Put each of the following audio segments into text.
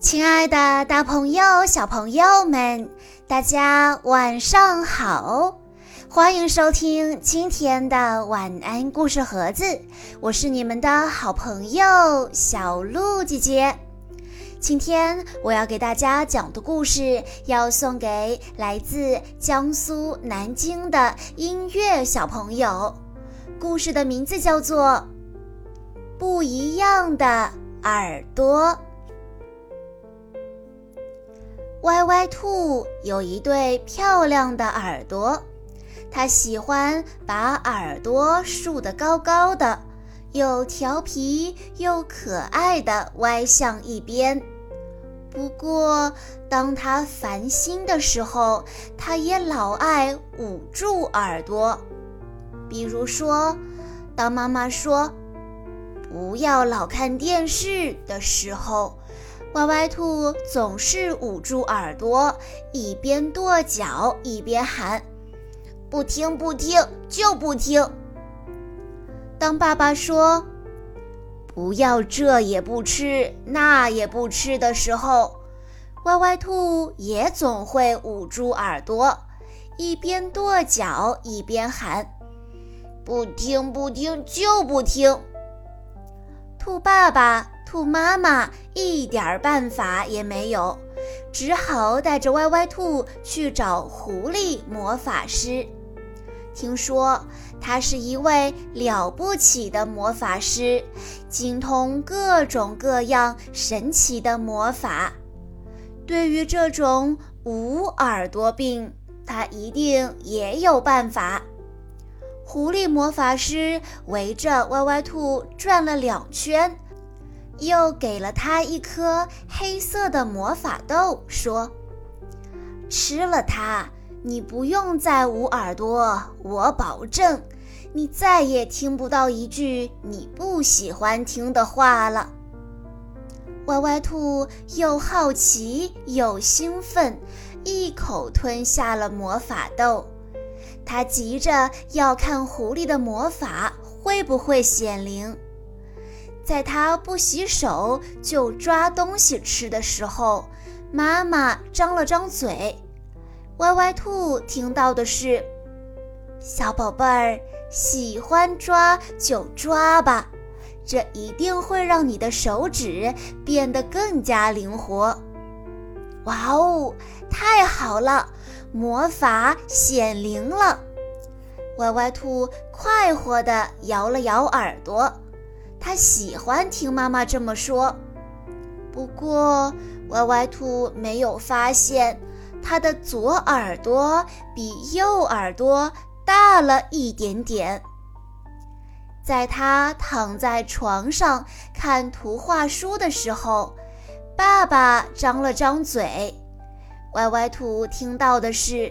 亲爱的，大朋友、小朋友们，大家晚上好！欢迎收听今天的晚安故事盒子，我是你们的好朋友小鹿姐姐。今天我要给大家讲的故事，要送给来自江苏南京的音乐小朋友。故事的名字叫做《不一样的耳朵》。歪歪兔有一对漂亮的耳朵，它喜欢把耳朵竖得高高的，又调皮又可爱的歪向一边。不过，当它烦心的时候，它也老爱捂住耳朵。比如说，当妈妈说“不要老看电视”的时候。歪歪兔总是捂住耳朵，一边跺脚一边喊：“不听不听就不听。”当爸爸说“不要这也不吃那也不吃”的时候，歪歪兔也总会捂住耳朵，一边跺脚一边喊：“不听不听就不听。”兔爸爸。兔妈妈一点办法也没有，只好带着歪歪兔去找狐狸魔法师。听说他是一位了不起的魔法师，精通各种各样神奇的魔法。对于这种无耳朵病，他一定也有办法。狐狸魔法师围着歪歪兔转了两圈。又给了他一颗黑色的魔法豆，说：“吃了它，你不用再捂耳朵，我保证，你再也听不到一句你不喜欢听的话了。”歪歪兔又好奇又兴奋，一口吞下了魔法豆。他急着要看狐狸的魔法会不会显灵。在他不洗手就抓东西吃的时候，妈妈张了张嘴。歪歪兔听到的是：“小宝贝儿，喜欢抓就抓吧，这一定会让你的手指变得更加灵活。”哇哦，太好了，魔法显灵了！歪歪兔快活地摇了摇耳朵。他喜欢听妈妈这么说，不过歪歪兔没有发现，他的左耳朵比右耳朵大了一点点。在他躺在床上看图画书的时候，爸爸张了张嘴，歪歪兔听到的是：“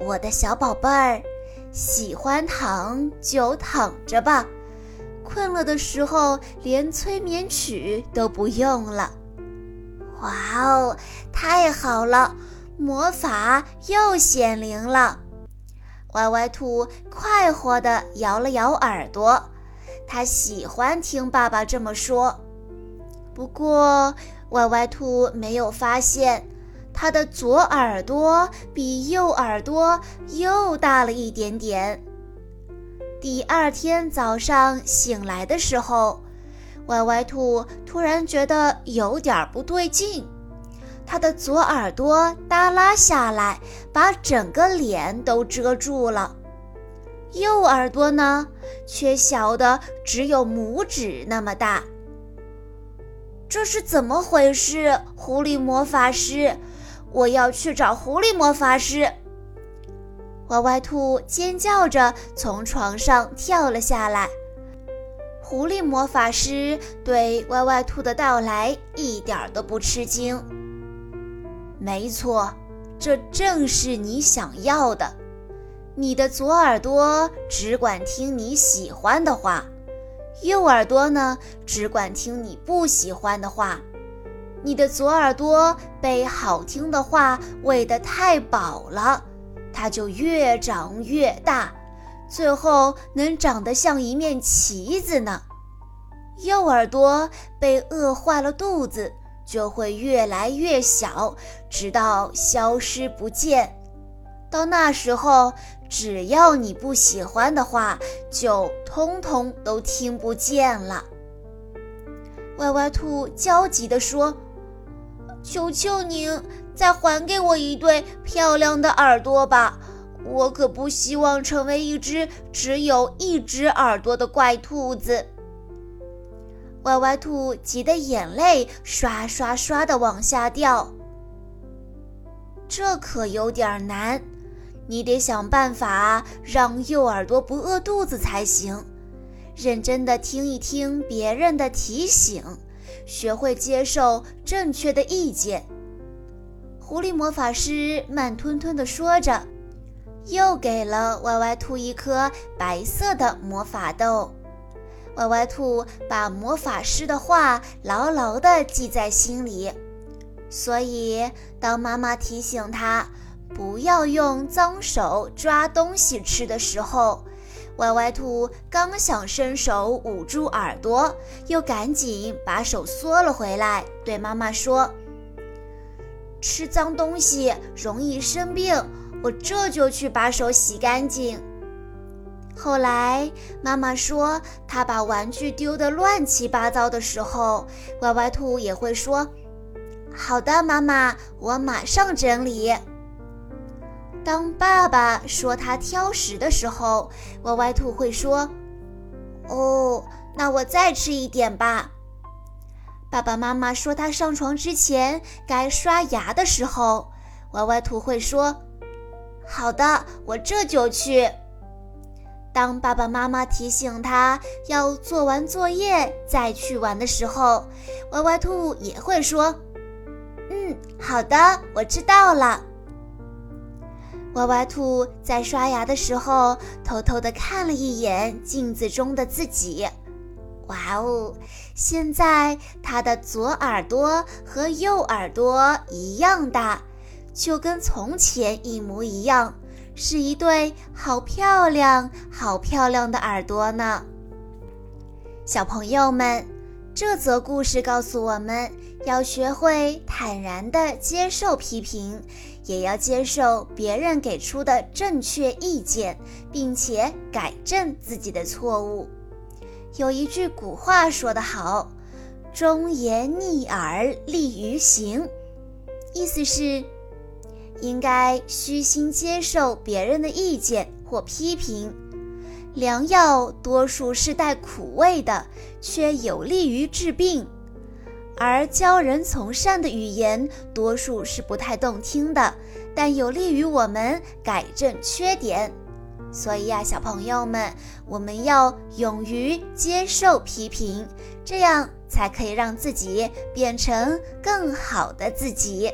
我的小宝贝儿，喜欢躺就躺着吧。”困了的时候，连催眠曲都不用了。哇哦，太好了，魔法又显灵了！歪歪兔快活地摇了摇耳朵，他喜欢听爸爸这么说。不过，歪歪兔没有发现，他的左耳朵比右耳朵又大了一点点。第二天早上醒来的时候，歪歪兔突然觉得有点不对劲，它的左耳朵耷拉下来，把整个脸都遮住了；右耳朵呢，却小的只有拇指那么大。这是怎么回事？狐狸魔法师，我要去找狐狸魔法师。歪歪兔尖叫着从床上跳了下来。狐狸魔法师对歪歪兔的到来一点都不吃惊。没错，这正是你想要的。你的左耳朵只管听你喜欢的话，右耳朵呢，只管听你不喜欢的话。你的左耳朵被好听的话喂得太饱了。它就越长越大，最后能长得像一面旗子呢。右耳朵被饿坏了肚子，就会越来越小，直到消失不见。到那时候，只要你不喜欢的话，就通通都听不见了。歪歪兔焦急地说：“求求您，再还给我一对漂亮的耳朵吧！我可不希望成为一只只有一只耳朵的怪兔子。”歪歪兔急得眼泪刷刷刷地往下掉。这可有点难，你得想办法让右耳朵不饿肚子才行。认真的听一听别人的提醒，学会接受正确的意见。狐狸魔法师慢吞吞地说着，又给了歪歪兔一颗白色的魔法豆。歪歪兔把魔法师的话牢牢地记在心里，所以当妈妈提醒他不要用脏手抓东西吃的时候，歪歪兔刚想伸手捂住耳朵，又赶紧把手缩了回来，对妈妈说：“吃脏东西容易生病，我这就去把手洗干净。”后来妈妈说她把玩具丢得乱七八糟的时候，歪歪兔也会说：“好的，妈妈，我马上整理。”当爸爸说他挑食的时候，歪歪兔会说：“哦，那我再吃一点吧。”爸爸妈妈说他上床之前该刷牙的时候，歪歪兔会说：“好的，我这就去。”当爸爸妈妈提醒他要做完作业再去玩的时候，歪歪兔也会说：“嗯，好的，我知道了。”歪歪兔在刷牙的时候，偷偷地看了一眼镜子中的自己。哇哦！现在他的左耳朵和右耳朵一样大，就跟从前一模一样，是一对好漂亮、好漂亮的耳朵呢。小朋友们，这则故事告诉我们要学会坦然地接受批评。也要接受别人给出的正确意见，并且改正自己的错误。有一句古话说得好：“忠言逆耳利于行”，意思是应该虚心接受别人的意见或批评。良药多数是带苦味的，却有利于治病。而教人从善的语言，多数是不太动听的，但有利于我们改正缺点。所以呀，小朋友们，我们要勇于接受批评，这样才可以让自己变成更好的自己。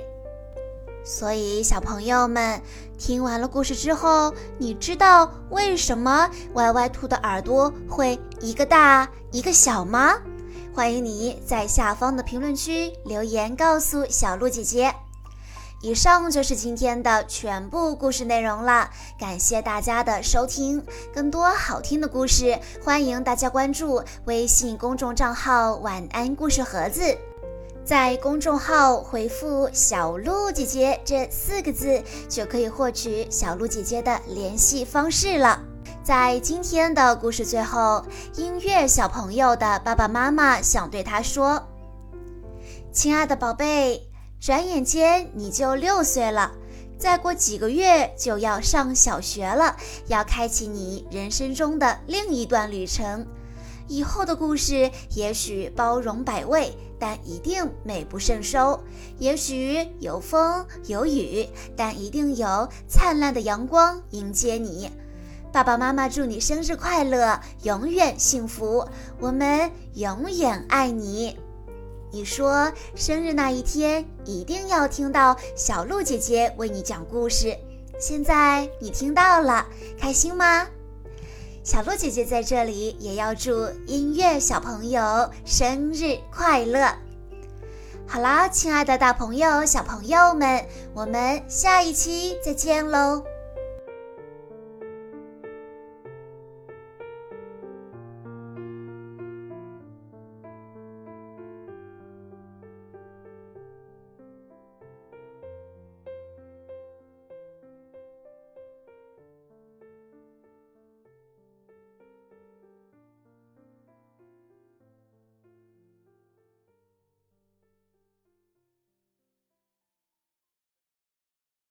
所以，小朋友们，听完了故事之后，你知道为什么歪歪兔的耳朵会一个大一个小吗？欢迎你在下方的评论区留言告诉小鹿姐姐。以上就是今天的全部故事内容了，感谢大家的收听。更多好听的故事，欢迎大家关注微信公众账号“晚安故事盒子”。在公众号回复“小鹿姐姐”这四个字，就可以获取小鹿姐姐的联系方式了。在今天的故事最后，音乐小朋友的爸爸妈妈想对他说：“亲爱的宝贝，转眼间你就六岁了，再过几个月就要上小学了，要开启你人生中的另一段旅程。以后的故事也许包容百味，但一定美不胜收；也许有风有雨，但一定有灿烂的阳光迎接你。”爸爸妈妈祝你生日快乐，永远幸福，我们永远爱你。你说生日那一天一定要听到小鹿姐姐为你讲故事，现在你听到了，开心吗？小鹿姐姐在这里也要祝音乐小朋友生日快乐。好啦，亲爱的大朋友、小朋友们，我们下一期再见喽。